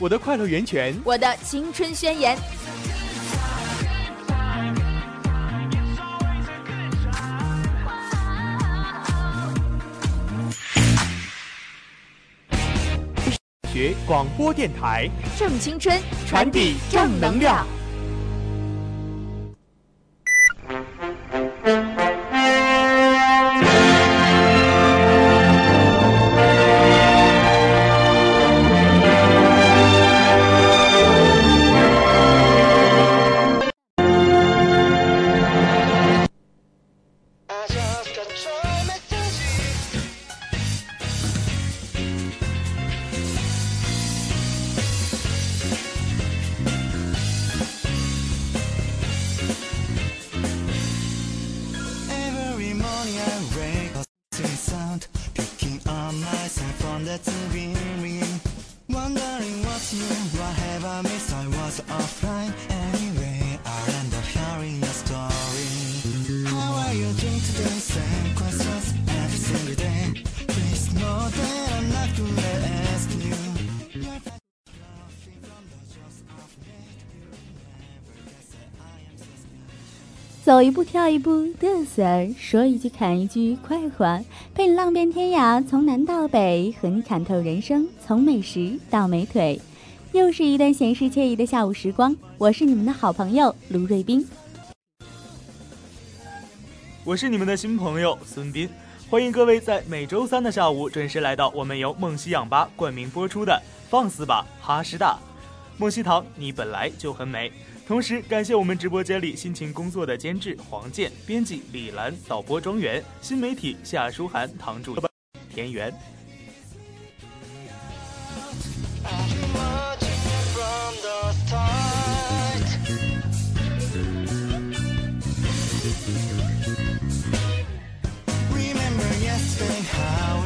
我的快乐源泉，我的青春宣言。学广播电台，正青春，传递正能量。一步跳一步，嘚瑟；说一句砍一句，快活。陪你浪遍天涯，从南到北，和你看透人生，从美食到美腿。又是一段闲适惬意的下午时光，我是你们的好朋友卢瑞斌。我是你们的新朋友孙斌，欢迎各位在每周三的下午准时来到我们由梦溪氧吧冠名播出的《放肆吧哈师大》。梦溪堂，你本来就很美。同时感谢我们直播间里辛勤工作的监制黄健、编辑李兰、导播庄园、新媒体夏书涵、唐柱、田园。Remember yesterday how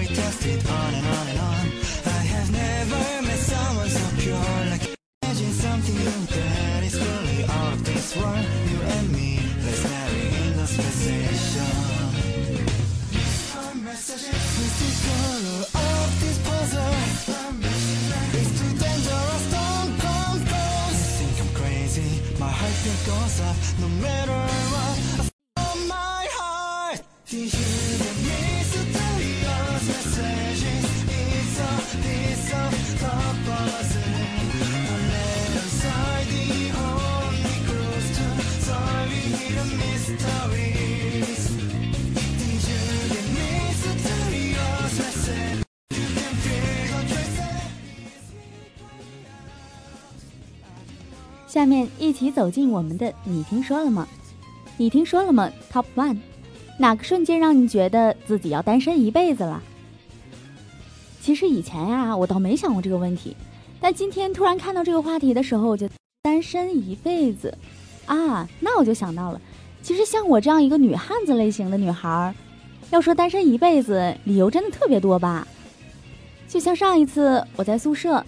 no matter 下面一起走进我们的“你听说了吗？”你听说了吗？Top One，哪个瞬间让你觉得自己要单身一辈子了？其实以前呀、我倒没想过这个问题，但今天突然看到这个话题的时候，我就单身一辈子啊，那我就想到了，其实像我这样一个女汉子类型的女孩，要说单身一辈子，理由真的特别多吧？就像上一次我在宿舍，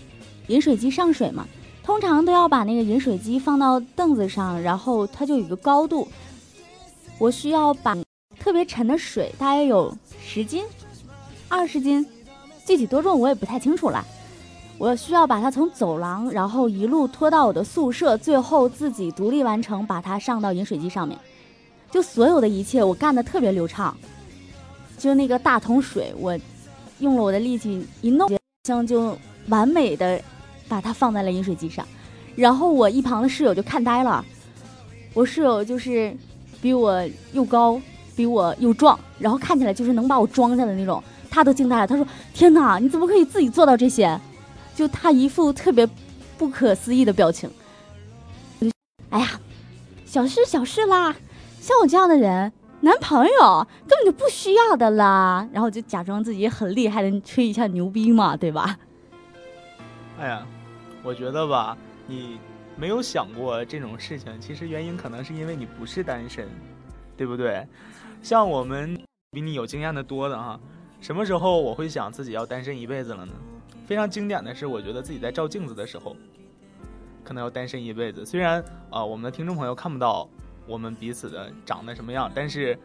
饮水机上水嘛。通常都要把那个饮水机放到凳子上，然后它就有一个高度。我需要把特别沉的水，大约有十斤、二十斤，具体多重我也不太清楚了。我需要把它从走廊，然后一路拖到我的宿舍，最后自己独立完成，把它上到饮水机上面。就所有的一切，我干的特别流畅。就那个大桶水，我用了我的力气一弄，像就完美的把它放在了饮水机上。然后我一旁的室友就看呆了，我室友就是比我又高，比我又壮，然后看起来就是能把我装下的那种，他都惊呆了。他说：“天哪，你怎么可以自己做到这些？”就他一副特别不可思议的表情。哎呀，小事小事啦，像我这样的人，男朋友根本就不需要的啦。然后就假装自己很厉害的吹一下牛逼嘛，对吧？哎呀，我觉得吧，你没有想过这种事情，其实原因可能是因为你不是单身，对不对？像我们比你有经验的多的哈，什么时候我会想自己要单身一辈子了呢？非常经典的是，我觉得自己在照镜子的时候，可能要单身一辈子。虽然啊、我们的听众朋友看不到我们彼此的长得什么样，但是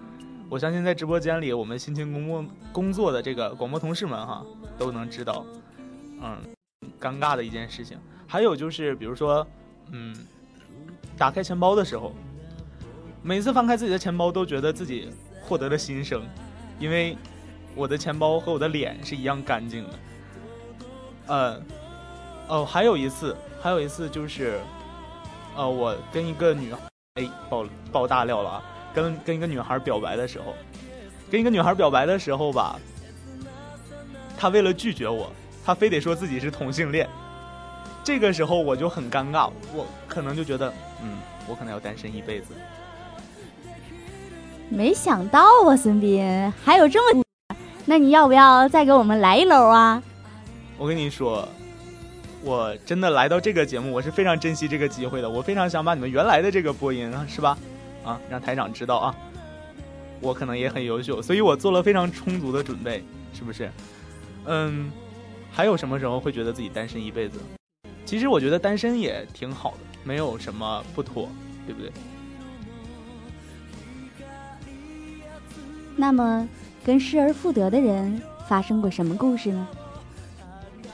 我相信在直播间里，我们辛勤工作工作的这个广播同事们哈，都能知道，嗯，尴尬的一件事情。还有就是，比如说，嗯，打开钱包的时候，每次翻开自己的钱包，都觉得自己获得了新生，因为我的钱包和我的脸是一样干净的。呃，哦，还有一次，还有一次就是，呃，我跟一个女孩，哎，爆爆大料了啊！跟跟一个女孩表白的时候，跟一个女孩表白的时候吧，她为了拒绝我，她非得说自己是同性恋。这个时候我就很尴尬，我可能就觉得，嗯，我可能要单身一辈子。没想到啊，孙斌还有这么，那你要不要再给我们来一篓啊？我跟你说，我真的来到这个节目，我是非常珍惜这个机会的。我非常想把你们原来的这个播音，是吧？啊，让台长知道啊，我可能也很优秀，所以我做了非常充足的准备，是不是？嗯，还有什么时候会觉得自己单身一辈子？其实我觉得单身也挺好的，没有什么不妥，对不对？那么，跟失而复得的人发生过什么故事呢？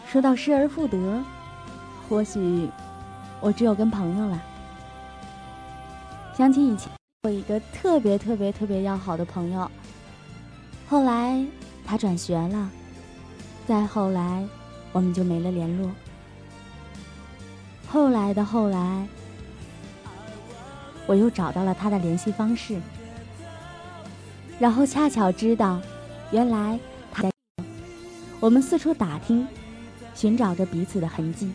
说到失而复得，或许我只有跟朋友了。想起以前我一个特别特别特别要好的朋友，后来他转学了，再后来我们就没了联络。后来的后来，我又找到了他的联系方式。然后恰巧知道，原来他在。我们四处打听，寻找着彼此的痕迹。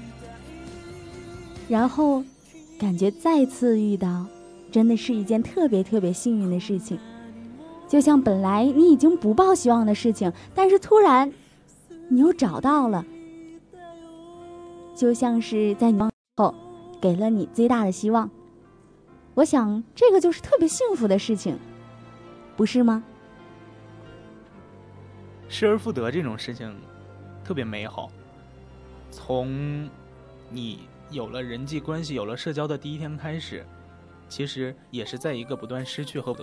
然后，感觉再次遇到，真的是一件特别特别幸运的事情。就像本来你已经不抱希望的事情，但是突然，你又找到了。就像是在你忘后，给了你最大的希望。我想，这个就是特别幸福的事情。不是吗？失而复得这种事情特别美好。从你有了人际关系、有了社交的第一天开始，其实也是在一个不断失去和。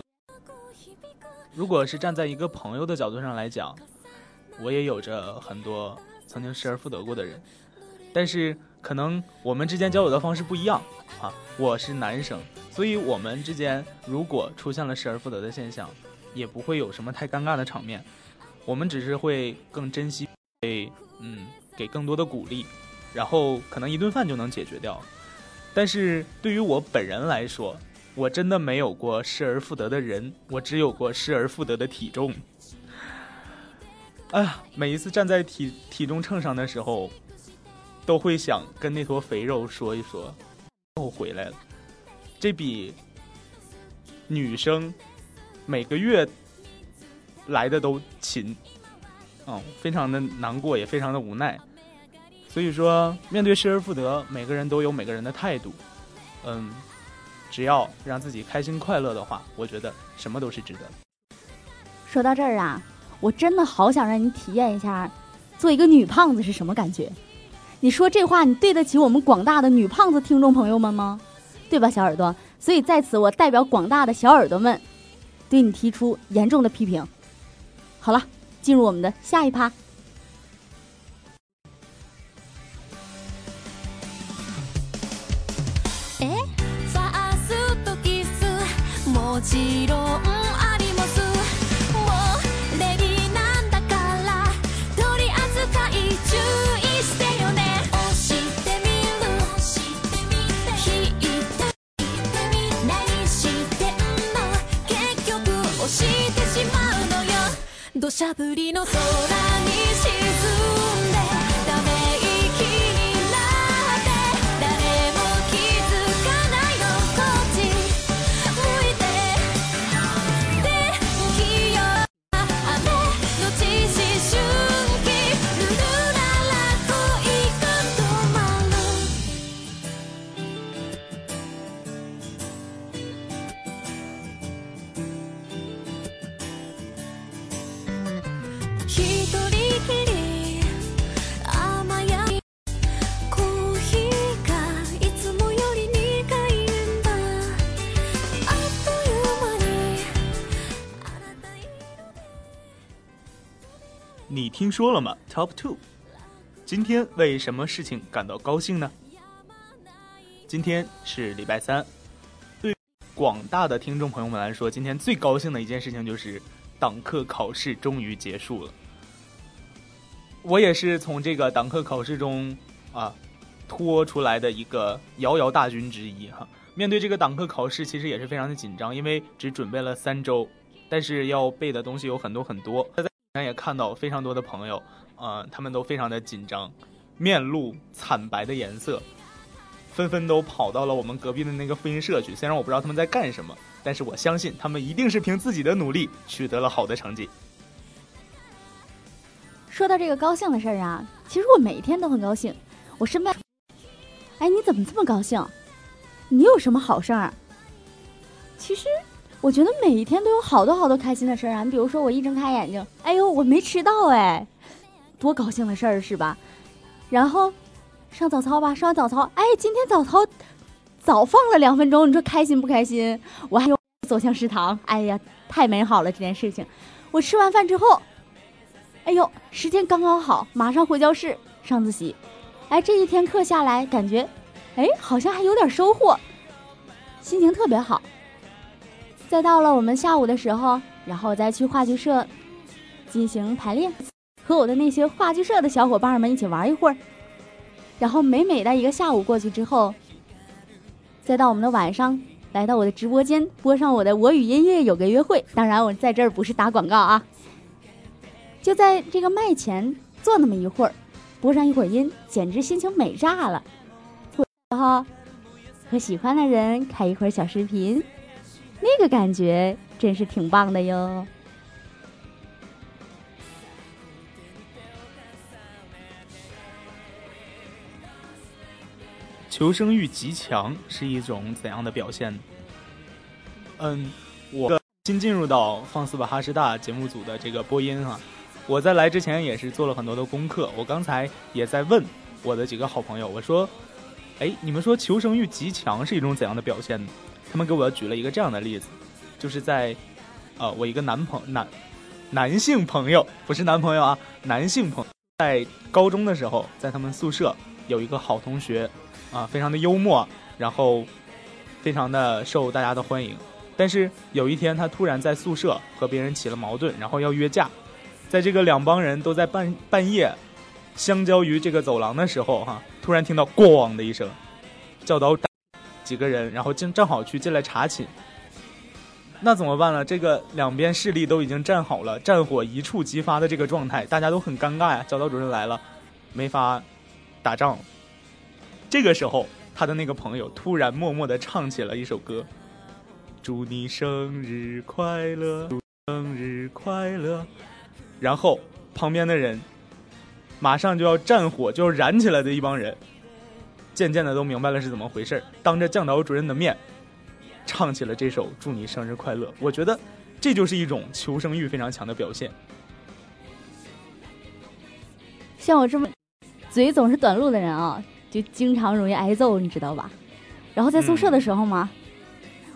如果是站在一个朋友的角度上来讲，我也有着很多曾经失而复得过的人，但是可能我们之间交友的方式不一样啊。我是男生。所以，我们之间如果出现了失而复得的现象，也不会有什么太尴尬的场面。我们只是会更珍惜，会嗯给更多的鼓励，然后可能一顿饭就能解决掉。但是对于我本人来说，我真的没有过失而复得的人，我只有过失而复得的体重。哎呀，每一次站在体体重秤上的时候，都会想跟那坨肥肉说一说，我回来了。这比女生每个月来的都勤，嗯，非常的难过，也非常的无奈。所以说，面对失而复得，每个人都有每个人的态度。嗯，只要让自己开心快乐的话，我觉得什么都是值得。说到这儿啊，我真的好想让你体验一下，做一个女胖子是什么感觉。 你说这话，你对得起我们广大的女胖子听众朋友们吗？对吧，小耳朵？所以在此，我代表广大的小耳朵们，对你提出严重的批评。好了，进入我们的下一趴。ファーストキスもちろん 土砂降りの空说了吗？Top Two，今天为什么事情感到高兴呢？今天是礼拜三，对广大的听众朋友们来说，今天最高兴的一件事情就是党课考试终于结束了。我也是从这个党课考试中啊拖出来的一个遥遥大军之一哈。面对这个党课考试，其实也是非常的紧张，因为只准备了三周，但是要背的东西有很多很多。咱也看到非常多的朋友，呃，他们都非常的紧张，面露惨白的颜色，纷纷都跑到了我们隔壁的那个复印社去。虽然我不知道他们在干什么，但是我相信他们一定是凭自己的努力取得了好的成绩。说到这个高兴的事儿啊，其实我每天都很高兴。我身边，哎，你怎么这么高兴？你有什么好事儿？其实我觉得每一天都有好多好多开心的事儿啊。你比如说，我一睁开眼睛，哎呦，我没迟到哎，多高兴的事儿是吧？然后上早操吧，上完早操，哎，今天早操早放了两分钟，你说开心不开心？我还有走向食堂，哎呀，太美好了这件事情。我吃完饭之后。哎呦，时间刚刚好，马上回教室上自习。哎，这一天课下来，感觉，哎，好像还有点收获，心情特别好。再到了我们下午的时候，然后再去话剧社进行排练，和我的那些话剧社的小伙伴们一起玩一会儿。然后美美的一个下午过去之后，再到我们的晚上，来到我的直播间，播上我的我与音乐有个约会。当然，我在这儿不是打广告啊。就在这个麦前坐那么一会儿，播上一会儿音，简直心情美炸了。然后和喜欢的人开一会儿小视频，那个感觉真是挺棒的哟。求生欲极强是一种怎样的表现？嗯，我新进入到《放肆吧哈师大》节目组的这个播音哈、我在来之前也是做了很多的功课。我刚才也在问我的几个好朋友，我说：“哎，你们说求生欲极强是一种怎样的表现呢？”他们给我举了一个这样的例子，就是在，呃，我一个男朋男男性朋友，不是男朋友啊，男性朋友，在高中的时候，在他们宿舍有一个好同学，啊，非常的幽默，然后非常的受大家的欢迎。但是有一天，他突然在宿舍和别人起了矛盾，然后要约架。在这个两帮人都在半半夜相交于这个走廊的时候，哈，突然听到“咣”的一声，教导几个人，然后正正好去进来查寝。那怎么办呢？这个两边势力都已经站好了，战火一触即发的这个状态，大家都很尴尬呀。教导主任来了，没法打仗。这个时候，他的那个朋友突然默默的唱起了一首歌：“祝你生日快乐，祝生日快乐。”然后旁边的人马上就要战火就要燃起来的一帮人，渐渐的都明白了是怎么回事，当着教导主任的面唱起了这首《祝你生日快乐》。我觉得这就是一种求生欲非常强的表现。像我这么嘴总是短路的人啊，就经常容易挨揍，你知道吧？然后在宿舍的时候嘛，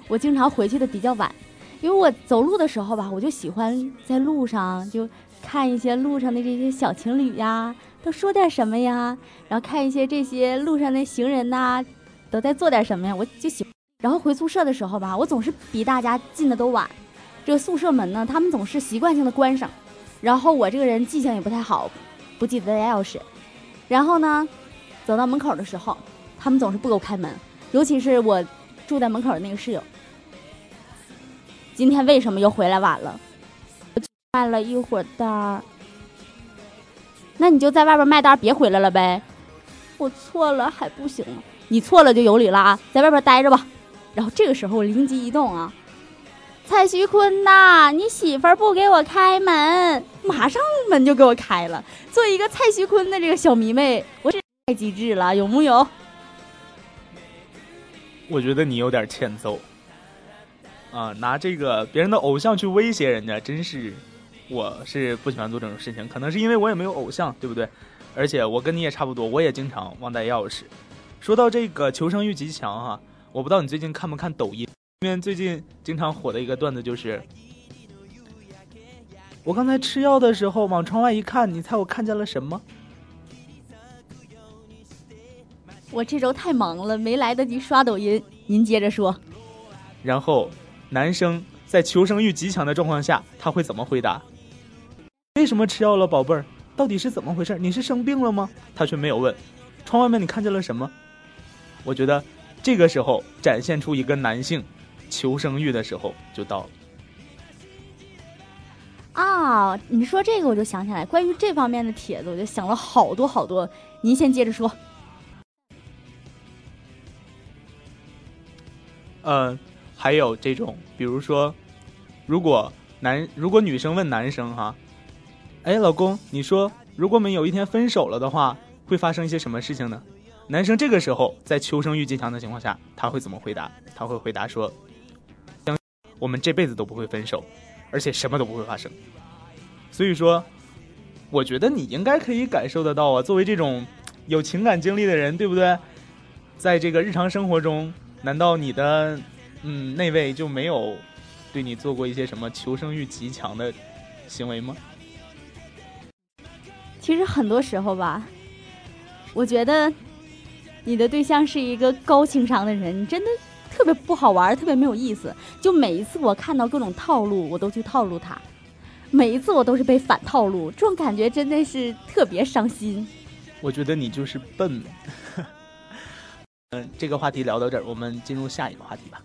我经常回去的比较晚，因为我走路的时候吧，我就喜欢在路上就看一些路上的这些小情侣呀，都说点什么呀，然后看一些这些路上的行人呐、都在做点什么呀，我就喜。然后回宿舍的时候吧，我总是比大家进的都晚。这个宿舍门呢，他们总是习惯性的关上，然后我这个人记性也不太好，不记得带钥匙。然后呢，走到门口的时候，他们总是不给我开门，尤其是我住在门口的那个室友。今天为什么又回来晚了？我卖了一会儿单。那你就在外边卖单，别回来了呗。我错了还不行吗？你错了就有理了啊，在外边待着吧。然后这个时候我灵机一动啊，蔡徐坤呐，你媳妇儿不给我开门，马上门就给我开了。做一个蔡徐坤的这个小迷妹，我是太机智了，有木有？我觉得你有点欠揍啊！拿这个别人的偶像去威胁人家，真是，我是不喜欢做这种事情。可能是因为我也没有偶像，对不对？而且我跟你也差不多，我也经常忘带钥匙。说到这个求生欲极强哈、我不知道你最近看不看抖音，里面最近经常火的一个段子就是，我刚才吃药的时候往窗外一看，你猜我看见了什么？我这周太忙了，没来得及刷抖音。您接着说。然后男生在求生欲极强的状况下，他会怎么回答？为什么吃药了，宝贝儿？到底是怎么回事？你是生病了吗？他却没有问。窗外面你看见了什么？我觉得这个时候展现出一个男性求生欲的时候就到了。啊，你说这个我就想起来，关于这方面的帖子，我就想了好多好多。您先接着说。呃，还有这种，比如说，如果男如果女生问男生哈，哎，老公，你说如果我们有一天分手了的话，会发生一些什么事情呢？男生这个时候在求生欲极强的情况下，他会怎么回答？他会回答说，我们这辈子都不会分手，而且什么都不会发生。所以说，我觉得你应该可以感受得到啊，作为这种有情感经历的人，对不对？在这个日常生活中，难道你的嗯那位就没有对你做过一些什么求生欲极强的行为吗？其实很多时候吧，我觉得你的对象是一个高情商的人，你真的特别不好玩，特别没有意思。就每一次我看到各种套路，我都去套路他，每一次我都是被反套路，这种感觉真的是特别伤心。我觉得你就是笨。嗯，这个话题聊到这儿，我们进入下一个话题吧。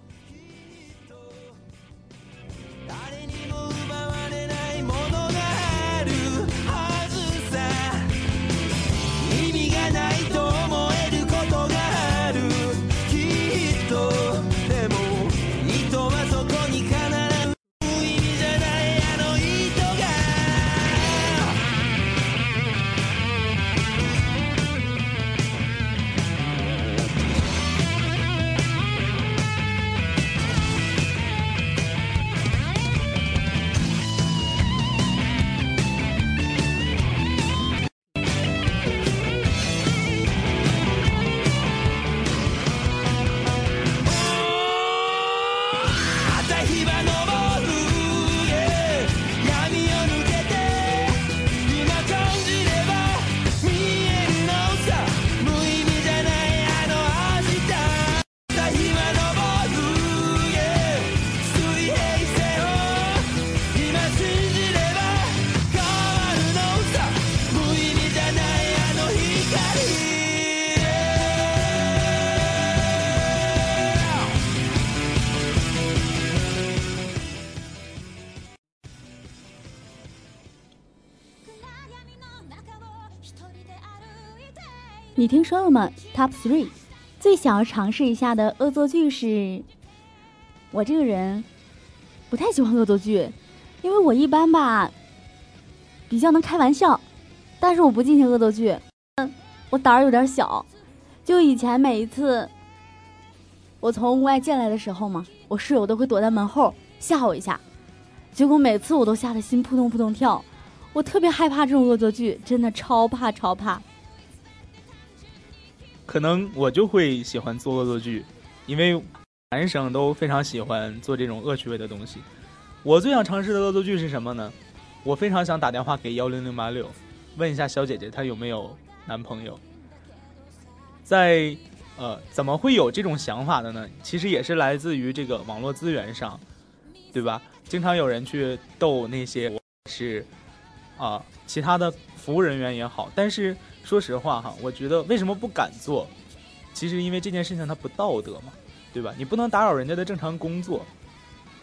你听说了吗？Top three，最想要尝试一下的恶作剧是，我这个人不太喜欢恶作剧，因为我一般吧比较能开玩笑，但是我不进行恶作剧。嗯，我胆儿有点小，就以前每一次我从屋外进来的时候嘛，我室友都会躲在门后吓我一下，结果每次我都吓得心扑通扑通跳，我特别害怕这种恶作剧，真的超怕超怕。可能我就会喜欢做恶作剧，因为男生都非常喜欢做这种恶趣味的东西。我最想尝试的恶作剧是什么呢？我非常想打电话给幺零零八六，问一下小姐姐她有没有男朋友。在呃，怎么会有这种想法的呢？其实也是来自于这个网络资源上，对吧？经常有人去逗那些是啊、其他的服务人员也好，但是说实话哈，我觉得为什么不敢做？其实因为这件事情它不道德嘛，对吧？你不能打扰人家的正常工作，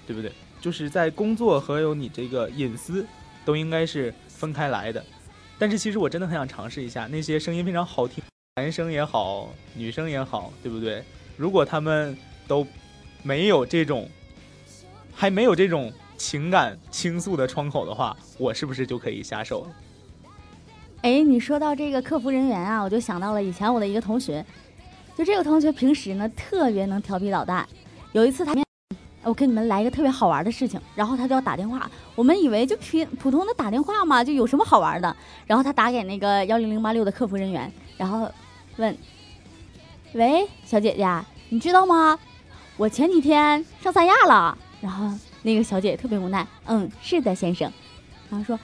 对不对？就是在工作和有你这个隐私都应该是分开来的。但是其实我真的很想尝试一下那些声音非常好听，男生也好，女生也好，对不对？如果他们都没有这种，还没有这种情感倾诉的窗口的话，我是不是就可以下手了？哎，你说到这个客服人员啊，我就想到了以前我的一个同学，就这个同学平时呢特别能调皮捣蛋。有一次他，我给你们来一个特别好玩的事情，然后他就要打电话，我们以为就平普通的打电话嘛，就有什么好玩的。然后他打给那个幺零零八六的客服人员，然后问：“喂，小姐姐，你知道吗？我前几天上三亚了。”然后那个小姐姐特别无奈，嗯，是的，先生。然后说。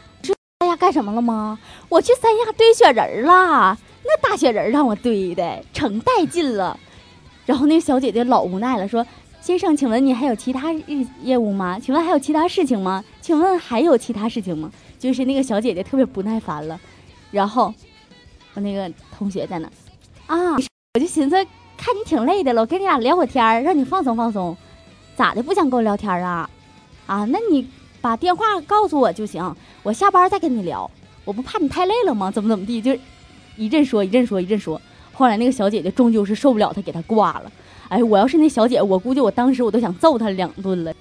干什么了吗？我去三亚堆雪人儿了，那大雪人让我堆的成带劲了。然后那个小姐姐老无奈了，说：“先生，请问你还有其他业业务吗？请问还有其他事情吗？请问还有其他事情吗？”就是那个小姐姐特别不耐烦了。然后我那个同学在那啊，我就寻思看你挺累的了，我跟你俩聊会天儿，让你放松放松。咋的？不想跟我聊天啊？啊，那你。把电话告诉我就行，我下班再跟你聊。我不怕你太累了吗？怎么怎么地，就一阵说一阵说一阵说。后来那个小姐姐终究是受不了，她给他挂了。哎，我要是那小姐，我估计我当时我都想揍她两顿了。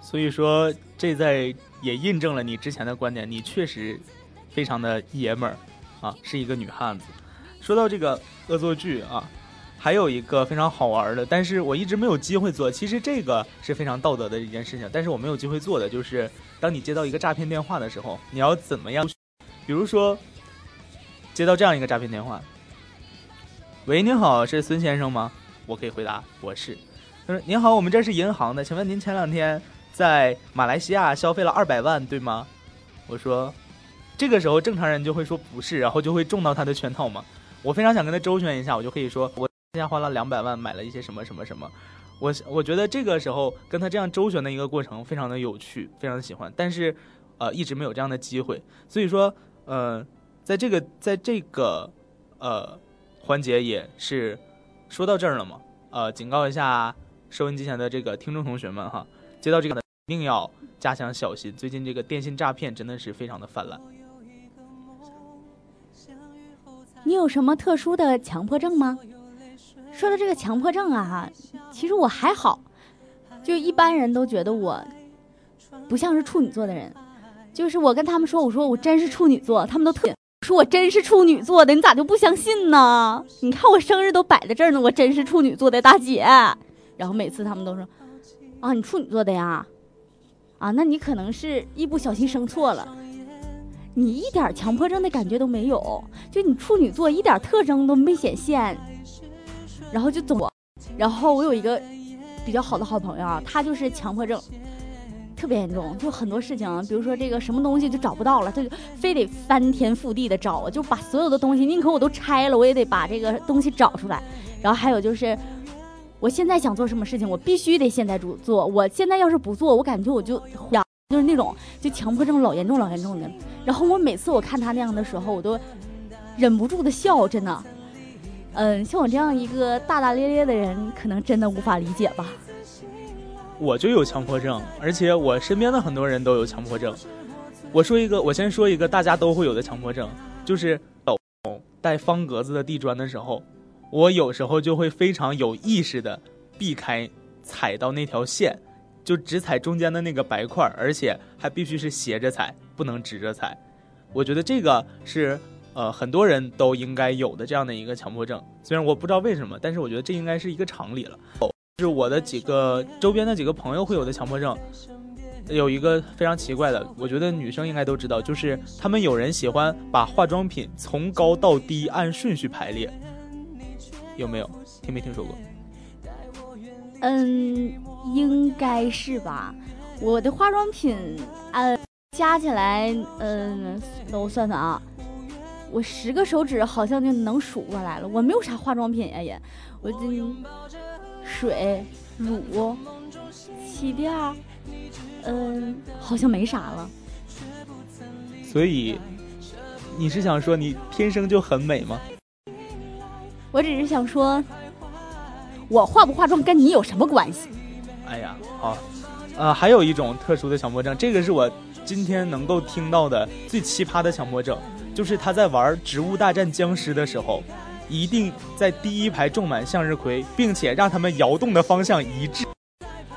所以说，这在也印证了你之前的观点，你确实非常的爷们儿啊，是一个女汉子。说到这个恶作剧啊。还有一个非常好玩的，但是我一直没有机会做。其实这个是非常道德的一件事情，但是我没有机会做的就是，当你接到一个诈骗电话的时候，你要怎么样？比如说，接到这样一个诈骗电话，喂，您好，是孙先生吗？我可以回答，我是。他说：“您好，我们这是银行的，请问您前两天在马来西亚消费了二百万，对吗？”我说：“这个时候正常人就会说不是，然后就会中到他的圈套嘛。我非常想跟他周旋一下，我就可以说我。”现在花了两百万买了一些什么什么什么，我我觉得这个时候跟他这样周旋的一个过程非常的有趣，非常的喜欢，但是呃一直没有这样的机会，所以说呃在这个在这个呃环节也是说到这儿了嘛，呃警告一下收音机前的这个听众同学们哈，接到这个的一定要加强小心，最近这个电信诈骗真的是非常的泛滥。你有什么特殊的强迫症吗？说到这个强迫症啊，其实我还好，就一般人都觉得我不像是处女座的人。就是我跟他们说，我说我真是处女座，他们都特说我真是处女座的，你咋就不相信呢？你看我生日都摆在这儿呢，我真是处女座的大姐。然后每次他们都说，啊，你处女座的呀？啊，那你可能是一不小心生错了。你一点强迫症的感觉都没有，就你处女座一点特征都没显现。然后就总，然后我有一个比较好的好朋友啊，他就是强迫症特别严重，就很多事情，比如说这个什么东西就找不到了，他就非得翻天覆地的找，就把所有的东西宁可我都拆了，我也得把这个东西找出来。然后还有就是，我现在想做什么事情，我必须得现在做做，我现在要是不做，我感觉我就就是那种就强迫症老严重老严重的。然后我每次我看他那样的时候，我都忍不住的笑，真的。嗯，像我这样一个大大咧咧的人，可能真的无法理解吧。我就有强迫症，而且我身边的很多人都有强迫症。我说一个，我先说一个大家都会有的强迫症，就是走带方格子的地砖的时候，我有时候就会非常有意识的避开踩到那条线，就只踩中间的那个白块，而且还必须是斜着踩，不能直着踩。我觉得这个是。呃，很多人都应该有的这样的一个强迫症，虽然我不知道为什么，但是我觉得这应该是一个常理了。就是我的几个周边的几个朋友会有的强迫症，有一个非常奇怪的，我觉得女生应该都知道，就是他们有人喜欢把化妆品从高到低按顺序排列，有没有？听没听说过？嗯，应该是吧。我的化妆品，呃，加起来，嗯，那我算算啊，我十个手指好像就能数过来了。我没有啥化妆品呀，也，我这水、乳、气垫儿，嗯，好像没啥了。所以你是想说你天生就很美吗？我只是想说，我化不化妆跟你有什么关系？哎呀，好，呃，还有一种特殊的强迫症，这个是我今天能够听到的最奇葩的强迫症，就是他在玩《植物大战僵尸》的时候，一定在第一排种满向日葵，并且让他们摇动的方向一致。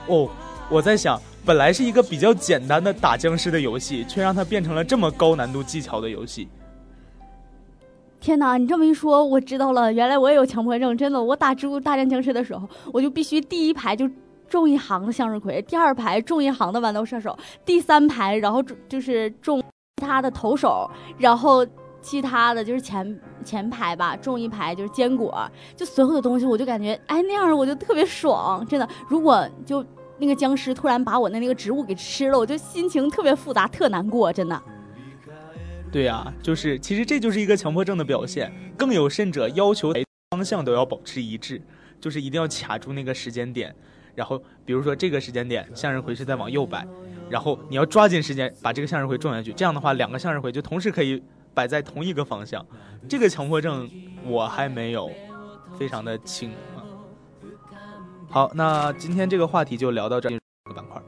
哦，我在想，本来是一个比较简单的打僵尸的游戏，却让它变成了这么高难度技巧的游戏。天哪，你这么一说，我知道了，原来我也有强迫症。真的，我打《植物大战僵尸》的时候，我就必须第一排就种一行的向日葵，第二排种一行的豌豆射手，第三排然后就是种他的投手，然后其他的就是前前排吧，种一排就是坚果，就所有的东西，我就感觉哎那样我就特别爽，真的。如果就那个僵尸突然把我的那个植物给吃了，我就心情特别复杂，特难过，真的。对呀、就是其实这就是一个强迫症的表现。更有甚者，要求方向都要保持一致，就是一定要卡住那个时间点。然后，比如说这个时间点，向日葵是在往右摆，然后你要抓紧时间把这个向日葵种下去。这样的话，两个向日葵就同时可以摆在同一个方向。这个强迫症我还没有，非常的轻啊。好，那今天这个话题就聊到这儿，这个板块。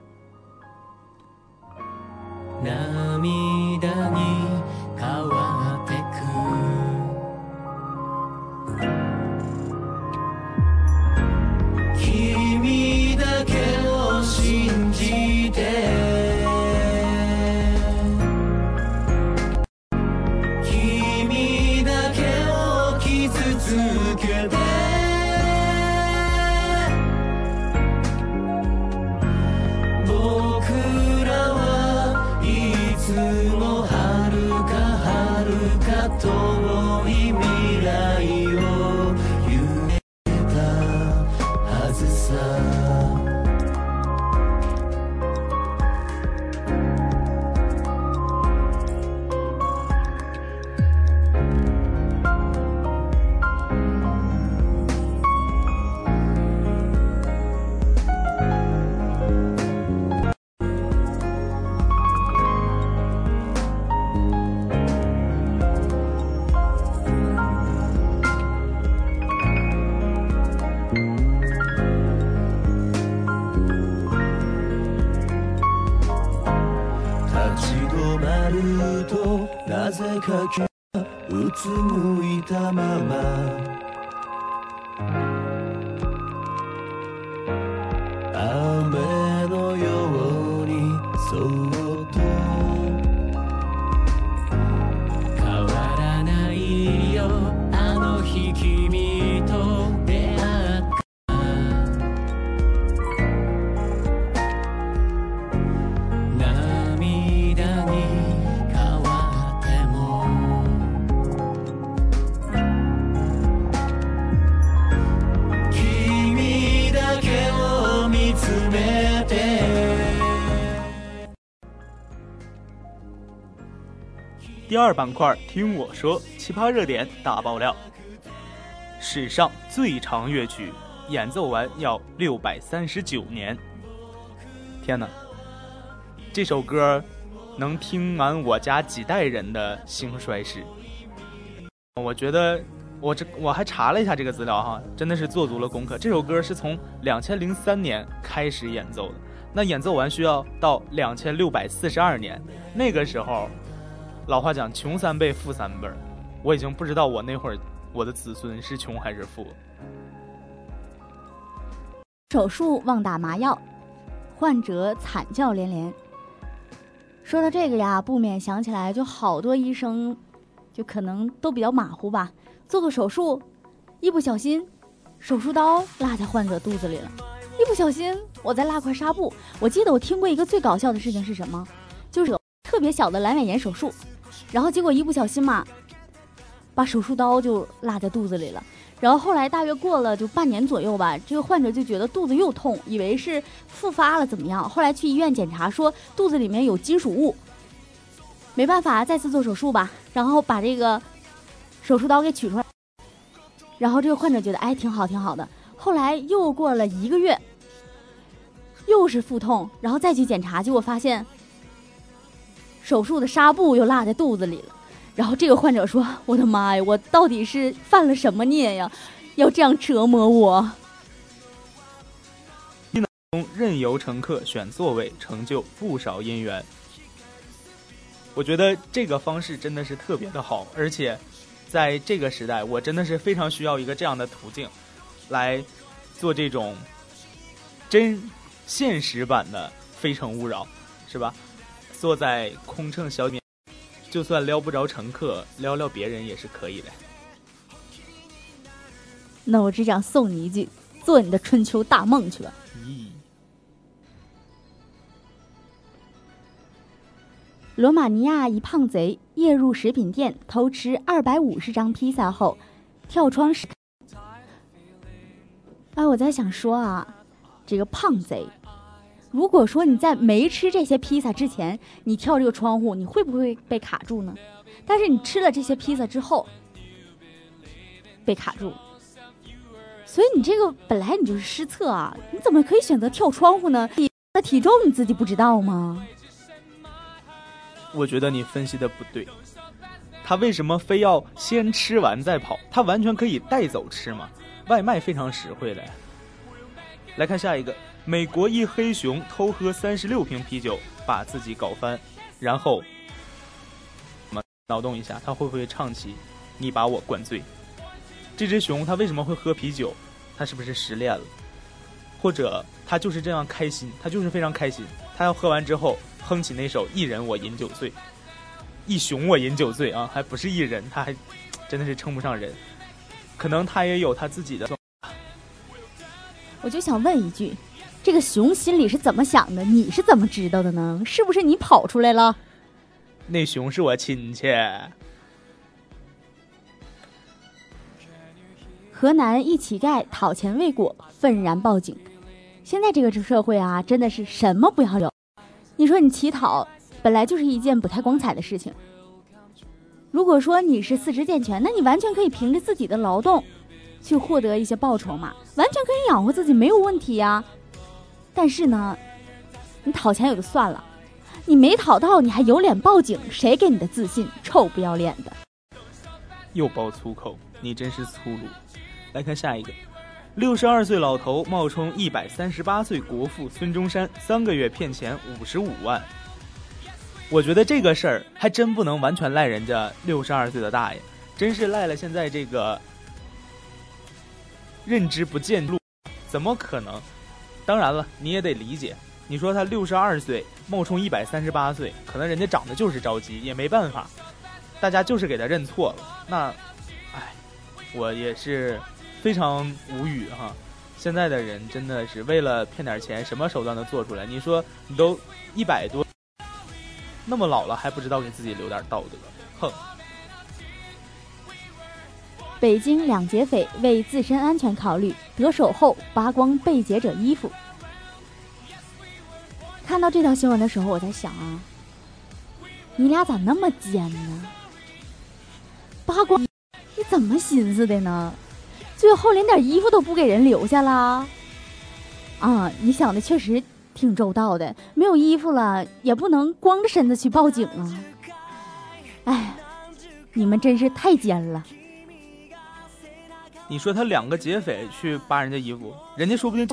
So 第二板块，听我说，奇葩热点大爆料。史上最长乐曲演奏完要六百三十九年。天哪，这首歌能听满我家几代人的兴衰史。我觉得我这我还查了一下这个资料哈，真的是做足了功课。这首歌是从两千零三年开始演奏的，那演奏完需要到两千六百四十二年，那个时候。老话讲，穷三辈，富三辈儿。我已经不知道我那会儿我的子孙是穷还是富。手术忘打麻药，患者惨叫连连。说到这个呀，不免想起来，就好多医生，就可能都比较马虎吧。做个手术，一不小心，手术刀落在患者肚子里了；一不小心，我再落块纱布。我记得我听过一个最搞笑的事情是什么？就是特别小的阑尾炎手术，然后结果一不小心嘛，把手术刀就落在肚子里了。然后后来大约过了就半年左右吧，这个患者就觉得肚子又痛，以为是复发了怎么样？后来去医院检查，说肚子里面有金属物，没办法，再次做手术吧。然后把这个手术刀给取出来，然后这个患者觉得哎挺好挺好的。后来又过了一个月，又是腹痛，然后再去检查，结果发现手术的纱布又落在肚子里了。然后这个患者说：“我的妈呀，我到底是犯了什么孽呀？要这样折磨我？”任由乘客选座位，成就不少姻缘。我觉得这个方式真的是特别的好，而且在这个时代，我真的是非常需要一个这样的途径，来做这种真现实版的《非诚勿扰》，是吧？坐在空乘小面。就算撩不着乘客，撩撩别人也是可以的。那我只想送你一句：做你的春秋大梦去吧。咦，罗马尼亚一胖贼夜入食品店偷吃二百五十张披萨后，跳窗时。哎，我在想说啊，这个胖贼。如果说你在没吃这些披萨之前，你跳这个窗户，你会不会被卡住呢？但是你吃了这些披萨之后，被卡住，所以你这个本来你就是失策啊！你怎么可以选择跳窗户呢？你的体重你自己不知道吗？我觉得你分析的不对，他为什么非要先吃完再跑？他完全可以带走吃嘛，外卖非常实惠的。来看下一个。美国一黑熊偷喝三十六瓶啤酒，把自己搞翻，然后，脑洞一下，他会不会唱起“你把我灌醉”？这只熊它为什么会喝啤酒？它是不是失恋了？或者它就是这样开心？它就是非常开心。它要喝完之后哼起那首“一人我饮酒醉”，一熊我饮酒醉啊，还不是一人，他还真的是称不上人。可能他也有他自己的。我就想问一句。这个熊心里是怎么想的？你是怎么知道的呢？是不是你跑出来了？那熊是我亲戚。河南一乞丐讨钱未果，愤然报警。现在这个社会啊，真的是什么不要有。你说你乞讨，本来就是一件不太光彩的事情。如果说你是四肢健全，那你完全可以凭着自己的劳动，去获得一些报酬嘛，完全可以养活自己，没有问题呀。但是呢，你讨钱也就算了，你没讨到，你还有脸报警？谁给你的自信？臭不要脸的！又爆粗口，你真是粗鲁。来看下一个，六十二岁老头冒充一百三十八岁国父孙中山，三个月骗钱五十五万。我觉得这个事儿还真不能完全赖人家六十二岁的大爷，真是赖了现在这个认知不见路，怎么可能？当然了，你也得理解。你说他六十二岁冒充一百三十八岁，可能人家长得就是着急，也没办法。大家就是给他认错了。那，哎，我也是非常无语哈。现在的人真的是为了骗点钱，什么手段都做出来。你说你都一百多，那么老了还不知道给自己留点道德，哼。北京两劫匪为自身安全考虑，得手后扒光被劫者衣服。看到这条新闻的时候，我在想啊，你俩咋那么奸呢？扒光，你怎么寻思的呢？最后连点衣服都不给人留下啦？啊，你想的确实挺周到的。没有衣服了，也不能光着身子去报警啊。哎，你们真是太奸了。你说他两个劫匪去扒人家衣服，人家说不定，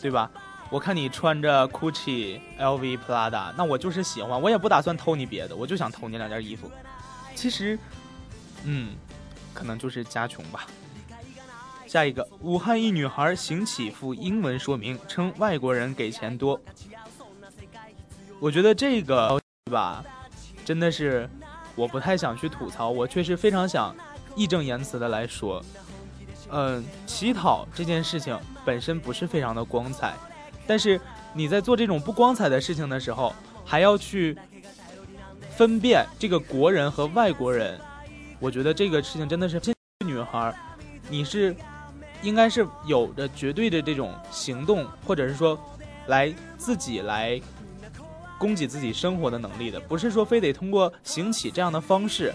对吧？我看你穿着 Gucci、LV、Prada，那我就是喜欢，我也不打算偷你别的，我就想偷你两件衣服。其实，嗯，可能就是家穷吧。下一个，武汉一女孩行乞附英文说明，称外国人给钱多。我觉得这个吧，真的是我不太想去吐槽，我确实非常想义正言辞的来说。嗯，乞讨这件事情本身不是非常的光彩，但是你在做这种不光彩的事情的时候，还要去分辨这个国人和外国人，我觉得这个事情真的是，女孩，你是应该是有着绝对的这种行动，或者是说来自己来供给自己生活的能力的，不是说非得通过行乞这样的方式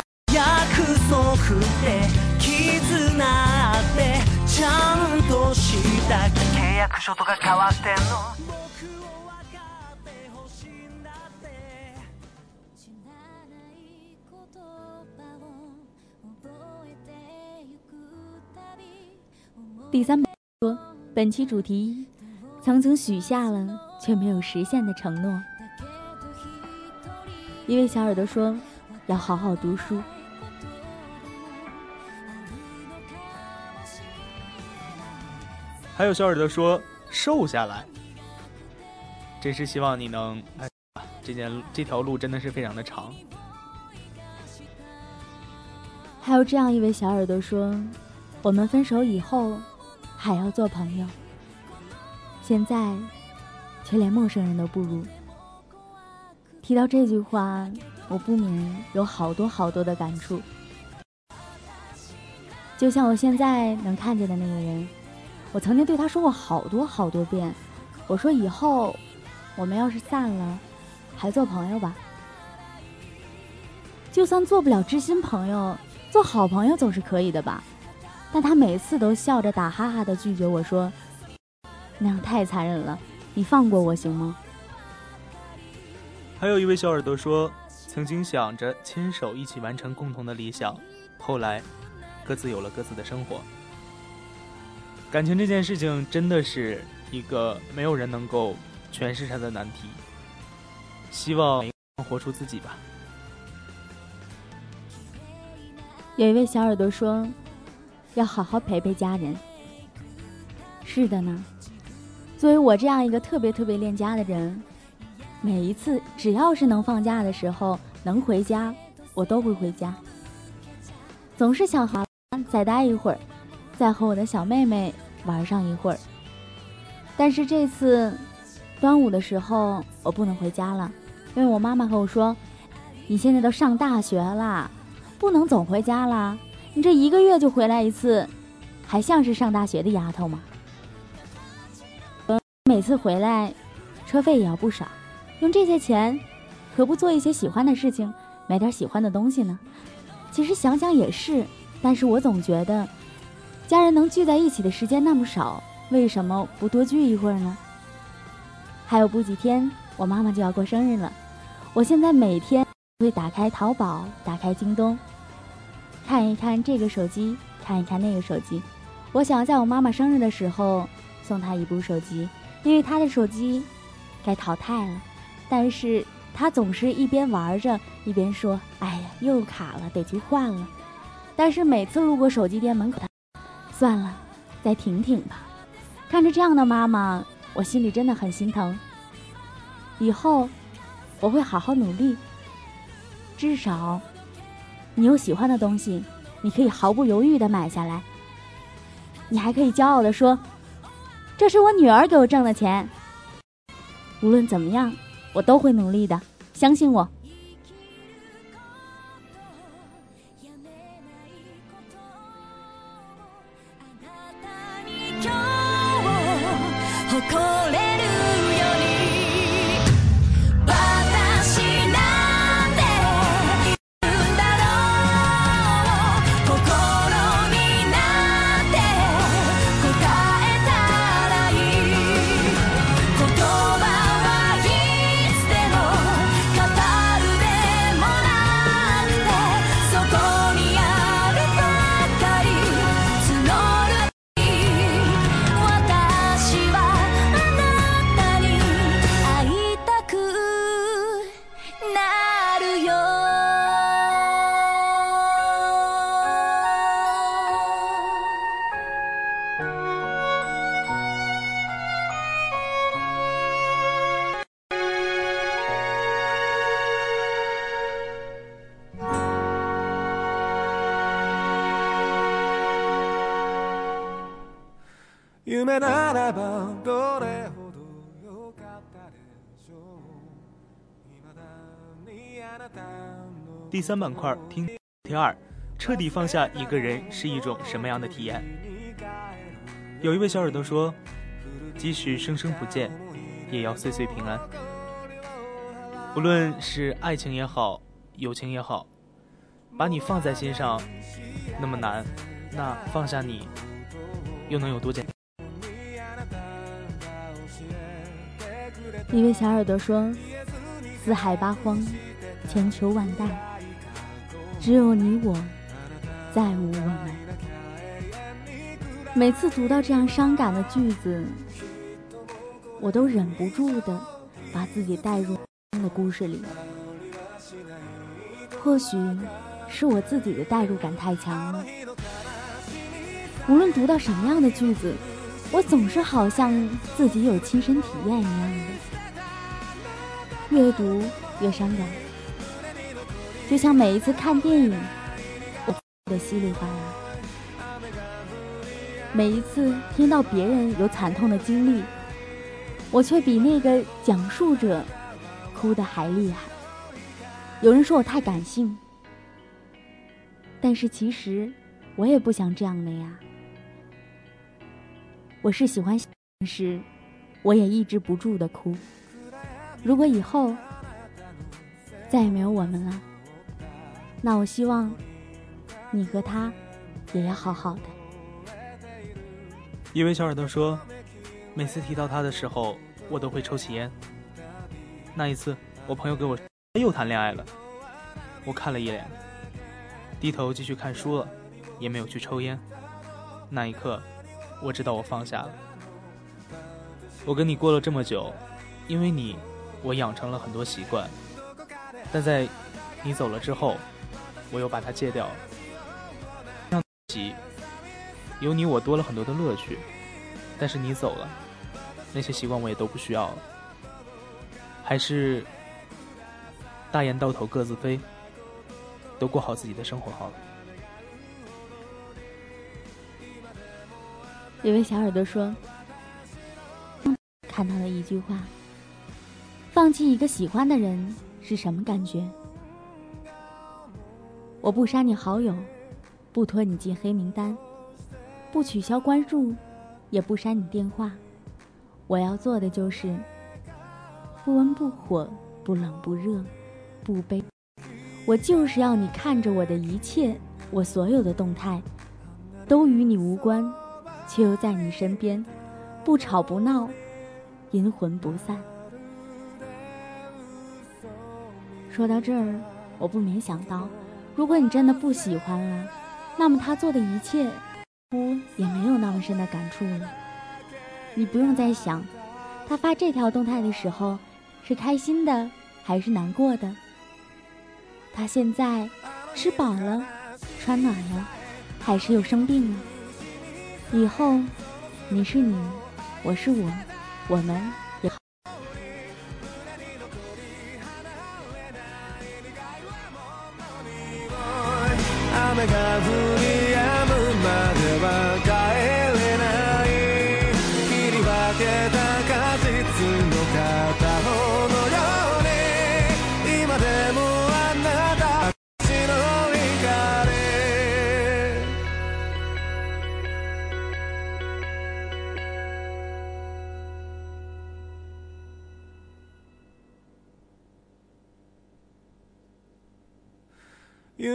約束って絆ってちゃんとした契約書とか交わしてんの僕を分かってほしいんだって知らない言葉を覚えてゆくたび第三本说，本期主题曾曾许下了却没有实现的承诺。一位小耳朵说，要好好读书。 还有小耳朵说瘦下来，真是希望你能哎，这件这条路真的是非常的长。还有这样一位小耳朵说，我们分手以后还要做朋友，现在却连陌生人都不如。提到这句话，我不免有好多好多的感触。就像我现在能看见的那个人，我曾经对他说过好多好多遍，我说以后我们要是散了，还做朋友吧。就算做不了知心朋友，做好朋友总是可以的吧？但他每次都笑着打哈哈的拒绝我说：“那样太残忍了，你放过我行吗？”还有一位小耳朵说，曾经想着牵手一起完成共同的理想，后来各自有了各自的生活。感情这件事情真的是一个没有人能够诠释它的难题。希望活出自己吧。有一位小耳朵说，要好好陪陪家人。是的呢，作为我这样一个特别特别恋家的人，每一次只要是能放假的时候，能回家，我都会回家。总是想好再待一会儿，再和我的小妹妹玩上一会儿。但是这次端午的时候，我不能回家了，因为我妈妈和我说：“你现在都上大学啦。”不能总回家啦！你这一个月就回来一次，还像是上大学的丫头吗？每次回来，车费也要不少，用这些钱，何不做一些喜欢的事情，买点喜欢的东西呢？其实想想也是，但是我总觉得，家人能聚在一起的时间那么少，为什么不多聚一会儿呢？还有不几天，我妈妈就要过生日了，我现在每天会打开淘宝，打开京东。看一看这个手机，看一看那个手机。我想要在我妈妈生日的时候送她一部手机，因为她的手机该淘汰了。但是她总是一边玩着一边说：“哎呀，又卡了，得去换了。”但是每次路过手机店门口，算了，再挺挺吧。看着这样的妈妈，我心里真的很心疼。以后我会好好努力，至少。你有喜欢的东西，你可以毫不犹豫的买下来。你还可以骄傲的说：“这是我女儿给我挣的钱。”无论怎么样，我都会努力的，相信我。第三板块听题二，彻底放下一个人是一种什么样的体验？有一位小耳朵说，即使生生不见，也要岁岁平安。无论是爱情也好，友情也好，把你放在心上那么难，那放下你又能有多简单？一位小耳朵说：“四海八荒，千秋万代，只有你我，再无我们。”每次读到这样伤感的句子，我都忍不住的把自己带入的故事里。或许是我自己的代入感太强了。无论读到什么样的句子，我总是好像自己有亲身体验一样的。越读越伤感，就像每一次看电影，我哭的稀里哗啦；每一次听到别人有惨痛的经历，我却比那个讲述者哭得还厉害。有人说我太感性，但是其实我也不想这样的呀。我是喜欢时，我也抑制不住的哭。如果以后再也没有我们了，那我希望你和他也要好好的。一位小耳朵说，每次提到他的时候，我都会抽起烟。那一次，我朋友给我又谈恋爱了，我看了一眼，低头继续看书了，也没有去抽烟。那一刻，我知道我放下了。我跟你过了这么久，因为你。我养成了很多习惯，但在你走了之后，我又把它戒掉了。让起有你，我多了很多的乐趣。但是你走了，那些习惯我也都不需要了。还是大雁到头各自飞，都过好自己的生活好了。有位小耳朵说，看到了一句话。放弃一个喜欢的人是什么感觉？我不删你好友，不拖你进黑名单，不取消关注，也不删你电话。我要做的就是不温不火，不冷不热，不悲。我就是要你看着我的一切，我所有的动态都与你无关，却又在你身边，不吵不闹，阴魂不散。说到这儿，我不免想到，如果你真的不喜欢了，那么他做的一切，乎也没有那么深的感触了。你不用再想，他发这条动态的时候，是开心的还是难过的？他现在吃饱了，穿暖了，还是又生病了？以后，你是你，我是我，我们。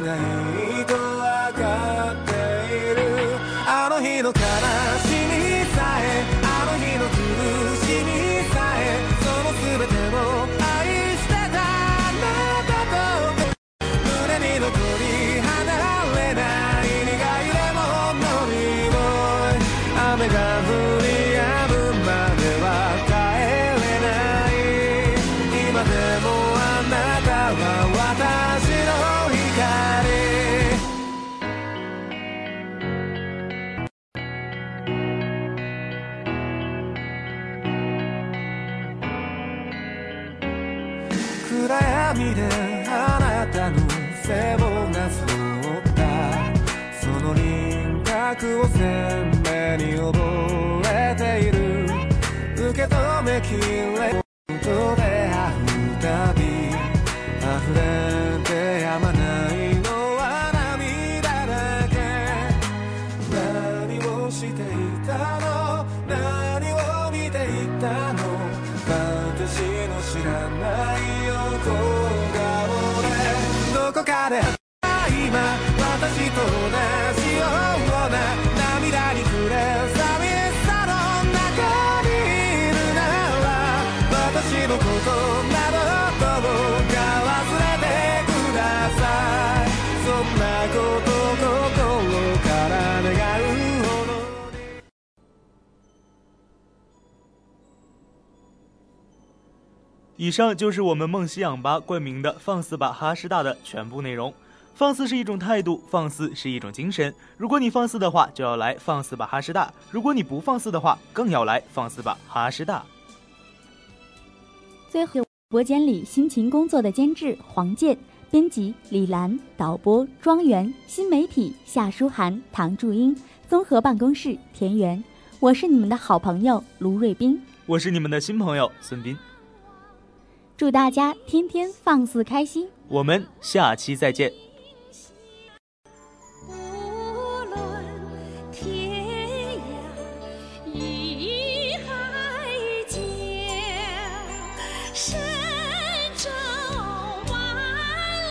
な以上就是我们梦溪氧吧冠名的“放肆吧哈师大”的全部内容。放肆是一种态度，放肆是一种精神。如果你放肆的话，就要来放肆吧哈师大；如果你不放肆的话，更要来放肆吧哈师大。最后，直播间里辛勤工作的监制黄健、编辑李兰、导播庄园、新媒体夏书涵、唐祝英、综合办公室田园，我是你们的好朋友卢瑞斌。我是你们的新朋友孙斌，祝大家天天放肆开心。我们下期再见。